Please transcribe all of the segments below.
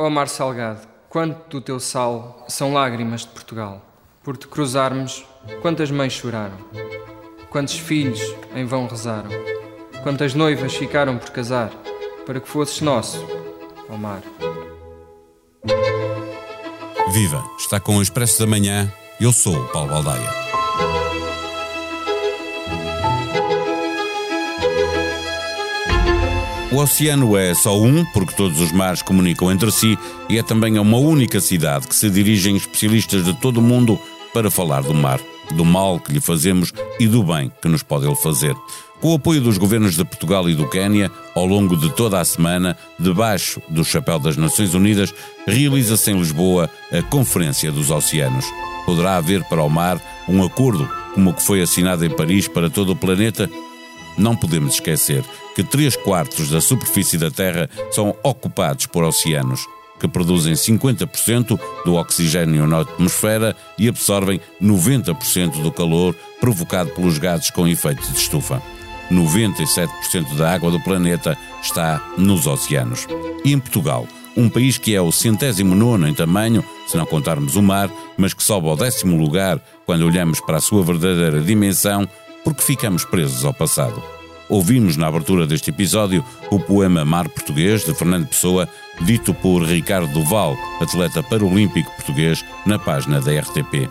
Ó oh mar salgado, quanto do teu sal são lágrimas de Portugal. Por te cruzarmos, quantas mães choraram, quantos filhos em vão rezaram, quantas noivas ficaram por casar, para que fosses nosso, ó oh mar. Viva! Está com o Expresso da Manhã. Eu sou o Paulo Baldaia. O oceano é só um, porque todos os mares comunicam entre si, e é também uma única cidade que se dirigem especialistas de todo o mundo para falar do mar, do mal que lhe fazemos e do bem que nos pode ele fazer. Com o apoio dos governos de Portugal e do Quênia, ao longo de toda a semana, debaixo do chapéu das Nações Unidas, realiza-se em Lisboa a Conferência dos Oceanos. Poderá haver para o mar um acordo como o que foi assinado em Paris para todo o planeta? Não podemos esquecer que 3 quartos da superfície da Terra são ocupados por oceanos, que produzem 50% do oxigênio na atmosfera e absorvem 90% do calor provocado pelos gases com efeito de estufa. 97% da água do planeta está nos oceanos. E em Portugal, um país que é o centésimo nono em tamanho, se não contarmos o mar, mas que sobe ao décimo lugar quando olhamos para a sua verdadeira dimensão, porque ficamos presos ao passado. Ouvimos na abertura deste episódio o poema Mar Português de Fernando Pessoa, dito por Ricardo Duval, atleta paralímpico português, na página da RTP.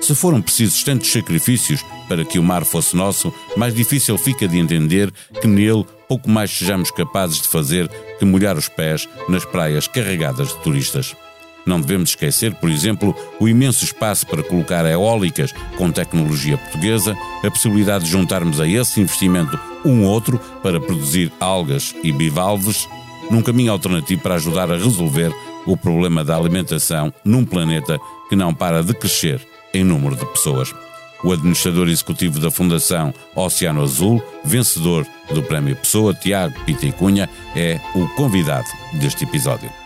Se foram precisos tantos sacrifícios para que o mar fosse nosso, mais difícil fica de entender que nele pouco mais sejamos capazes de fazer que molhar os pés nas praias carregadas de turistas. Não devemos esquecer, por exemplo, o imenso espaço para colocar eólicas com tecnologia portuguesa, a possibilidade de juntarmos a esse investimento um outro para produzir algas e bivalves, num caminho alternativo para ajudar a resolver o problema da alimentação num planeta que não para de crescer em número de pessoas. O administrador executivo da Fundação Oceano Azul, vencedor do Prémio Pessoa, Tiago Pita Cunha, é o convidado deste episódio.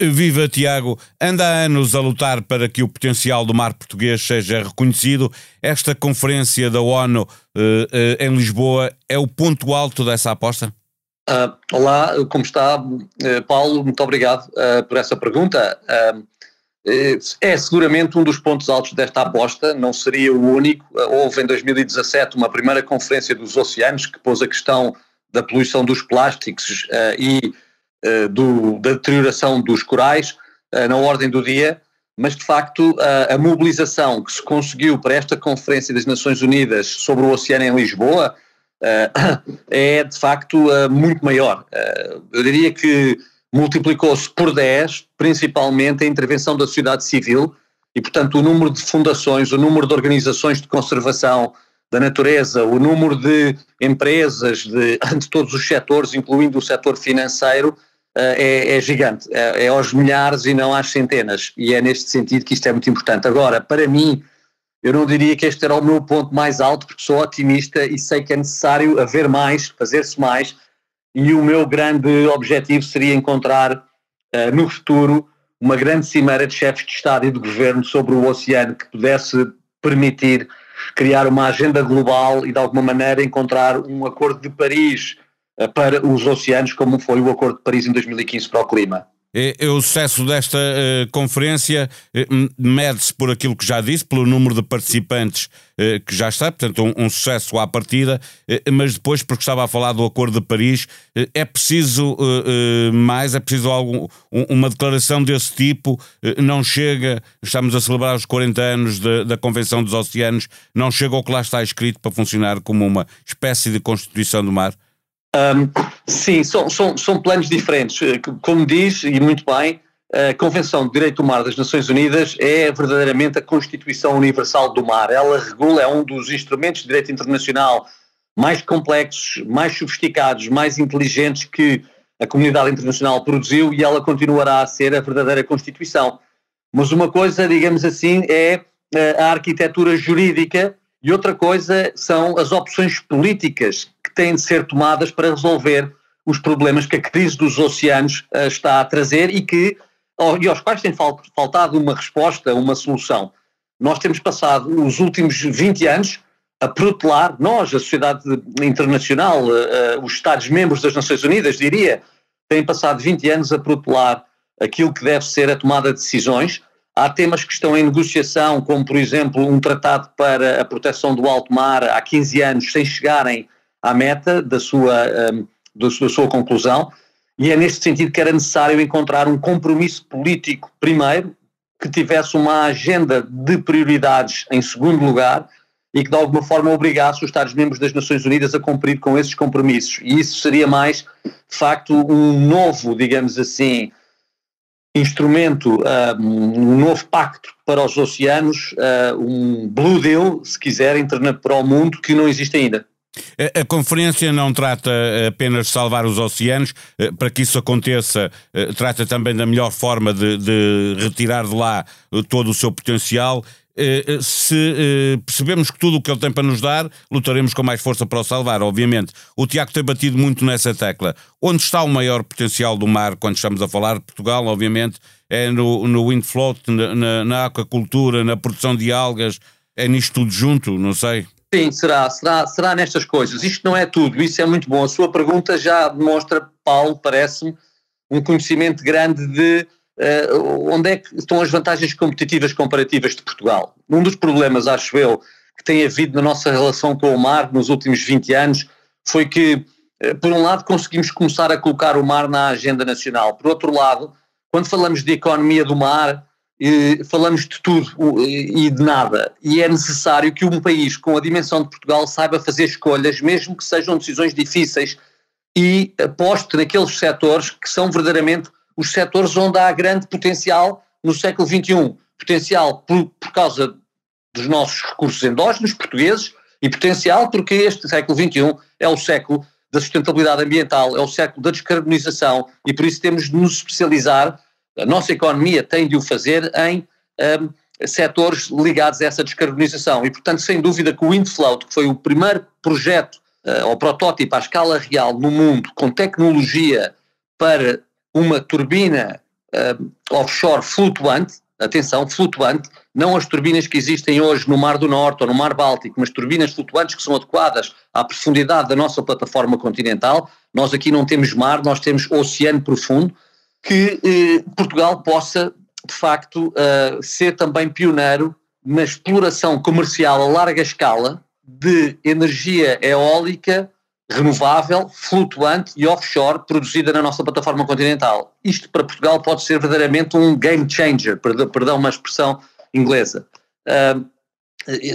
Viva Tiago! Anda há anos a lutar para que o potencial do mar português seja reconhecido. Esta conferência da ONU uh, uh, em Lisboa é o ponto alto dessa aposta? Uh, olá, como está, Paulo? Muito obrigado por essa pergunta. é seguramente um dos pontos altos desta aposta, não seria o único. houve em 2017 uma primeira conferência dos oceanos que pôs a questão da poluição dos plásticos e eh, do, da deterioração dos corais uh, na ordem do dia, mas de facto uh, a mobilização que se conseguiu para esta Conferência das Nações Unidas sobre o Oceano em Lisboa é de facto muito maior. eu diria que multiplicou-se por 10, principalmente a intervenção da sociedade civil e, portanto, o número de fundações, o número de organizações de conservação da natureza, o número de empresas de, de todos os setores, incluindo o setor financeiro, eh, é, é, gigante, é, é, aos milhares e não às centenas, e é neste sentido que isto é muito importante. Agora, para mim, eu não diria que este era o meu ponto mais alto, porque sou otimista e sei que é necessário haver mais, fazer-se mais, e o meu grande objetivo seria encontrar uh, no futuro uma grande cimeira de chefes de Estado e de Governo sobre o oceano que pudesse permitir criar uma agenda global e de alguma maneira encontrar um acordo de Paris eh, para os oceanos, como foi o Acordo de Paris em 2015 para o clima. É, o sucesso desta uh, conferência uh, mede-se por aquilo que já disse, pelo número de participantes uh, que já está, portanto, um, um sucesso à partida, mas depois, porque estava a falar do Acordo de Paris, é preciso mais, é preciso algum, um, uma declaração desse tipo. não chega, estamos a celebrar os 40 anos de, da Convenção dos Oceanos, não chega ao que lá está escrito para funcionar como uma espécie de Constituição do Mar. Um, sim, são, são, são planos diferentes. Eh, como diz, e muito bem, a Convenção de Direito do Mar das Nações Unidas é verdadeiramente a Constituição Universal do Mar. Ela regula, é um dos instrumentos de direito internacional mais complexos, mais sofisticados, mais inteligentes que a comunidade internacional produziu e ela continuará a ser a verdadeira Constituição. Mas uma coisa, digamos assim, é eh, a arquitetura jurídica e outra coisa são as opções políticas têm de ser tomadas para resolver os problemas que a crise dos oceanos uh, está a trazer e que e aos quais tem faltado uma resposta, uma solução. Nós temos passado os últimos 20 anos a protelar, nós, a sociedade internacional, uh, os Estados-membros das Nações Unidas, diria, têm passado 20 anos a protelar aquilo que deve ser a tomada de decisões. Há temas que estão em negociação, como por exemplo um tratado para a proteção do alto mar há 15 anos, sem chegarem à meta da sua, da sua conclusão. E é neste sentido que era necessário encontrar um compromisso político, primeiro, que tivesse uma agenda de prioridades em segundo lugar e que de alguma forma obrigasse os Estados-membros das Nações Unidas a cumprir com esses compromissos. E isso seria mais, de facto, um novo, digamos assim, instrumento, um novo pacto para os oceanos, um Blue Deal, se quiserem, para o mundo, que não existe ainda. A, conferência não trata apenas de salvar os oceanos, eh, para que isso aconteça, eh, trata também da melhor forma de, de retirar de lá eh, todo o seu potencial. Se percebemos que tudo o que ele tem para nos dar, lutaremos com mais força para o salvar, obviamente. O Tiago tem batido muito nessa tecla. Onde está o maior potencial do mar, quando estamos a falar de Portugal, obviamente, é no, no wind float, na, na, na aquacultura, na produção de algas, é nisto tudo junto, não sei. Sim, será, será, será nestas coisas. Isto não é tudo, isso é muito bom. A sua pergunta já demonstra, Paulo, parece-me, um conhecimento grande de uh, onde é que estão as vantagens competitivas comparativas de Portugal. Um dos problemas, acho eu, que tem havido na nossa relação com o mar nos últimos 20 anos foi que, uh, por um lado, conseguimos começar a colocar o mar na agenda nacional. Por outro lado, quando falamos de economia do mar, falamos de tudo e de nada. E é necessário que um país com a dimensão de Portugal saiba fazer escolhas, mesmo que sejam decisões difíceis, e aposte naqueles setores que são verdadeiramente os setores onde há grande potencial no século XXI. Potencial por, por causa dos nossos recursos endógenos portugueses e potencial porque este século XXI é o século da sustentabilidade ambiental, é o século da descarbonização e por isso temos de nos especializar a nossa economia tem de o fazer em um, setores ligados a essa descarbonização. E, portanto, sem dúvida que o Windfloat, que foi o primeiro projeto uh, ou protótipo à escala real no mundo com tecnologia para uma turbina uh, offshore flutuante, atenção, flutuante, não as turbinas que existem hoje no Mar do Norte ou no Mar Báltico, mas turbinas flutuantes que são adequadas à profundidade da nossa plataforma continental. Nós aqui não temos mar, nós temos oceano profundo que eh, Portugal possa, de facto, uh, ser também pioneiro na exploração comercial a larga escala de energia eólica renovável, flutuante e offshore produzida na nossa plataforma continental. Isto para Portugal pode ser verdadeiramente um game changer, perdão uma expressão inglesa. Uh,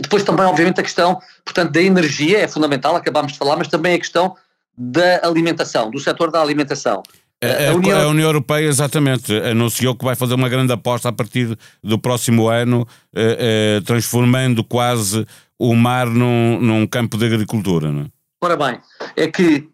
depois também, obviamente, a questão, portanto, da energia é fundamental, acabámos de falar, mas também a questão da alimentação, do setor da alimentação. A, a, União... a, União... Europeia, exatamente, anunciou que vai fazer uma grande aposta a partir do próximo ano, eh, eh, transformando quase o mar num, num campo de agricultura. Não é? Ora bem, é que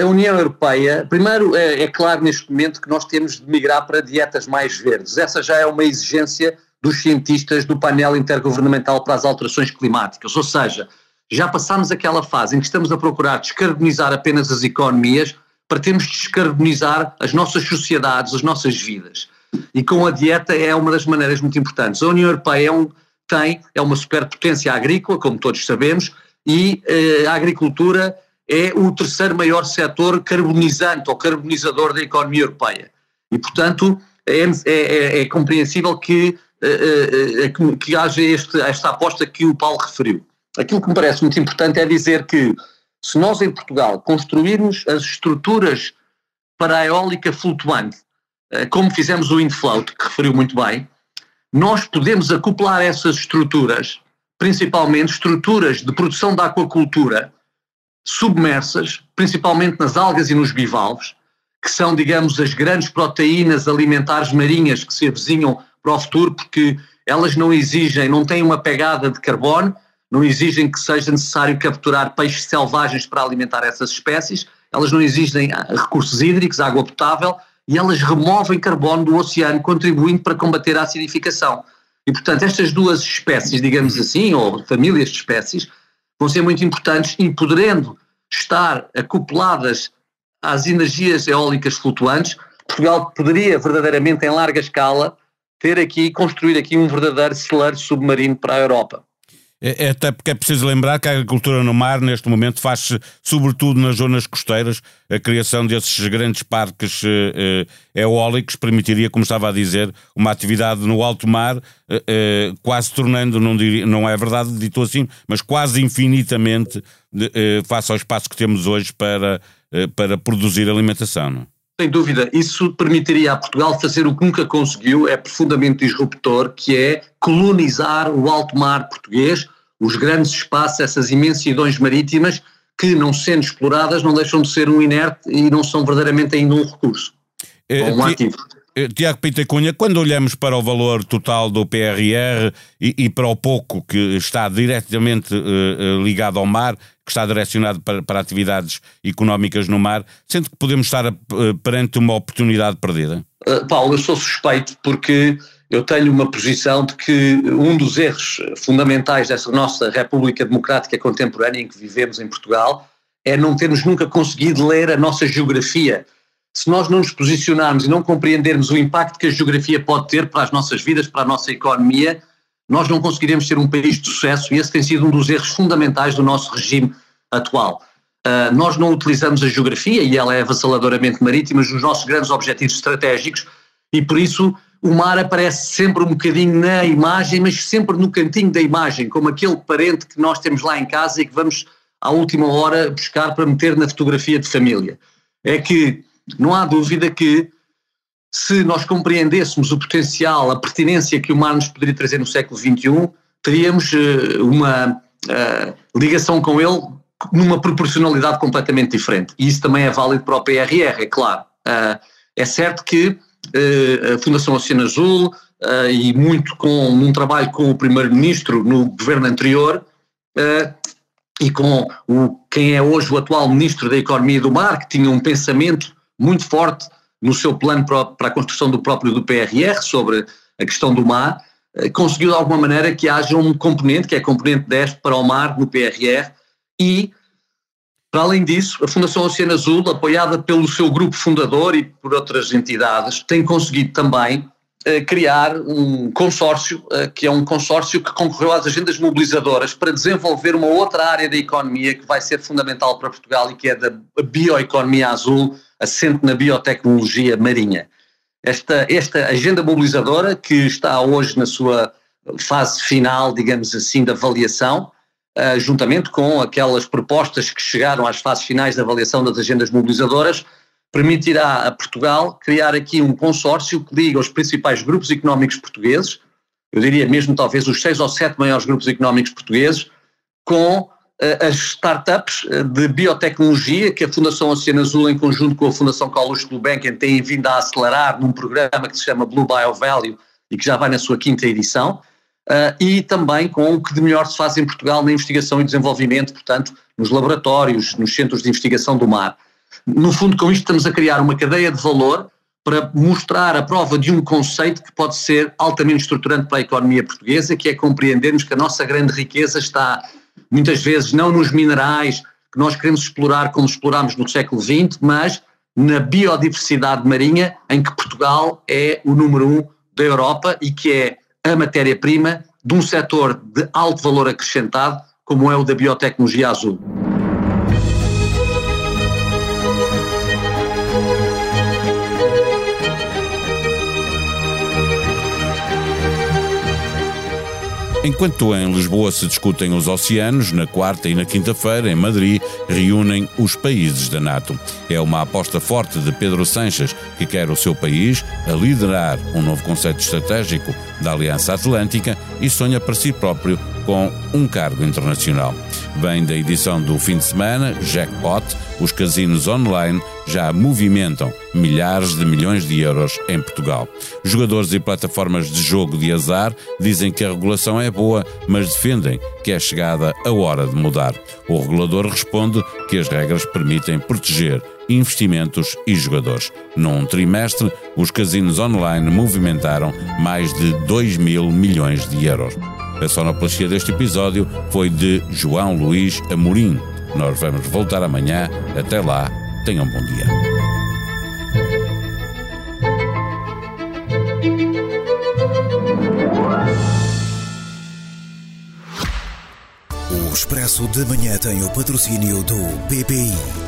a União Europeia, primeiro é, é, claro neste momento que nós temos de migrar para dietas mais verdes. Essa já é uma exigência dos cientistas do painel intergovernamental para as alterações climáticas. Ou seja, já passámos aquela fase em que estamos a procurar descarbonizar apenas as economias para termos de descarbonizar as nossas sociedades, as nossas vidas. E com a dieta é uma das maneiras muito importantes. A União Europeia é um, tem, é uma superpotência agrícola, como todos sabemos, e eh, a agricultura é o terceiro maior setor carbonizante ou carbonizador da economia europeia. E, portanto, é, é, é, é compreensível que, eh, eh, que, que haja este, esta aposta que o Paulo referiu. Aquilo que me parece muito importante é dizer que se nós em Portugal construirmos as estruturas para a eólica flutuante, eh, como fizemos o Infloat, que referiu muito bem, nós podemos acoplar essas estruturas, principalmente estruturas de produção da aquacultura submersas, principalmente nas algas e nos bivalves, que são, digamos, as grandes proteínas alimentares marinhas que se avizinham para o futuro, porque elas não exigem, não têm uma pegada de carbono, não exigem que seja necessário capturar peixes selvagens para alimentar essas espécies, elas não exigem ah, recursos hídricos, água potável, e elas removem carbono do oceano, contribuindo para combater a acidificação. E, portanto, estas duas espécies, digamos assim, ou famílias de espécies, vão ser muito importantes e podendo estar acopladas às energias eólicas flutuantes, Portugal poderia verdadeiramente, em larga escala, ter aqui, construir aqui um verdadeiro celeiro submarino para a Europa. É, é, até porque é preciso lembrar que a agricultura no mar, neste momento, faz-se sobretudo nas zonas costeiras. A criação desses grandes parques eh, eh, eólicos permitiria, como estava a dizer, uma atividade no alto mar, eh, eh quase tornando, não, diria, não é verdade, dito assim, mas quase infinitamente eh, face ao espaço que temos hoje para, eh, para produzir alimentação. Não? Sem dúvida, isso permitiria a Portugal fazer o que nunca conseguiu, é profundamente disruptor, que é colonizar o alto mar português, os grandes espaços, essas imensidões marítimas, que não sendo exploradas não deixam de ser um inerte e não são verdadeiramente ainda um recurso, é, um ativo. Eh, Tiago Pita Cunha, quando olhamos para o valor total do PRR e, e para o pouco que está diretamente uh, ligado ao mar, que está direcionado para, para, atividades económicas no mar, sente que podemos estar uh, perante uma oportunidade perdida? Uh, Paulo, eu sou suspeito porque eu tenho uma posição de que um dos erros fundamentais dessa nossa República Democrática contemporânea em que vivemos em Portugal é não termos nunca conseguido ler a nossa geografia se nós não nos posicionarmos e não compreendermos o impacto que a geografia pode ter para as nossas vidas, para a nossa economia, nós não conseguiremos ser um país de sucesso e esse tem sido um dos erros fundamentais do nosso regime atual. Uh, nós não utilizamos a geografia, e ela é avassaladoramente marítima, nos nossos grandes objetivos estratégicos, e por isso o mar aparece sempre um bocadinho na imagem, mas sempre no cantinho da imagem, como aquele parente que nós temos lá em casa e que vamos à última hora buscar para meter na fotografia de família. É que não há dúvida que se nós compreendêssemos o potencial, a pertinência que o mar nos poderia trazer no século XXI, teríamos uh, uma uh, ligação com ele numa proporcionalidade completamente diferente. E isso também é válido para o PRR, é claro. Uh, é certo que a Fundação Oceano Azul, e muito com um trabalho com o Primeiro-Ministro no governo anterior, e com o, quem é hoje o atual Ministro da Economia e do Mar, que tinha um pensamento muito forte no seu plano para a construção do próprio do PRR sobre a questão do mar, eh, conseguiu de alguma maneira que haja um componente, que é componente 10 para o mar no PRR e, para além disso, a Fundação Oceano Azul, apoiada pelo seu grupo fundador e por outras entidades, tem conseguido também eh, criar um consórcio, eh, que é um consórcio que concorreu às agendas mobilizadoras para desenvolver uma outra área da economia que vai ser fundamental para Portugal e que é da bioeconomia azul, assente na biotecnologia marinha. Esta, esta agenda mobilizadora, que está hoje na sua fase final, digamos assim, da avaliação, uh, juntamente com aquelas propostas que chegaram às fases finais da avaliação das agendas mobilizadoras, permitirá a Portugal criar aqui um consórcio que liga os principais grupos económicos portugueses, eu diria mesmo talvez os seis ou sete maiores grupos económicos portugueses, com as startups eh, de biotecnologia que a Fundação Oceano Azul, em conjunto com a Fundação Carlos Gulbenkian, tem vindo a acelerar num programa que se chama Blue Bio Value e que já vai na sua quinta edição, uh, e também com o que de melhor se faz em Portugal na investigação e desenvolvimento, portanto, nos laboratórios, nos centros de investigação do mar. No fundo, com isto estamos a criar uma cadeia de valor para mostrar a prova de um conceito que pode ser altamente estruturante para a economia portuguesa, que é compreendermos que a nossa grande riqueza está muitas vezes não nos minerais que nós queremos explorar como explorámos no século XX, mas na biodiversidade marinha, em que Portugal é o número um da Europa e que é a matéria-prima de um setor de alto valor acrescentado, como é o da biotecnologia azul. Enquanto em Lisboa se discutem os oceanos, na quarta e na quinta-feira, em Madrid, reúnem os países da NATO. É uma aposta forte de Pedro Sanches, que quer o seu país a liderar um novo conceito estratégico da Aliança Atlântica e sonha para si próprio com um cargo internacional. Vem da edição do fim de semana, Jackpot, os casinos online já movimentam milhares de milhões de euros em Portugal. Jogadores e plataformas de jogo de azar dizem que a regulação é boa, mas defendem que é chegada a hora de mudar. O regulador responde que as regras permitem proteger investimentos e jogadores. Num trimestre, os casinos online movimentaram mais de 2 mil milhões de euros. A sonoplastia deste episódio foi de João Luís Amorim. Nós vamos voltar amanhã. Até lá, tenham um bom dia. O Expresso de Manhã tem o patrocínio do BPI.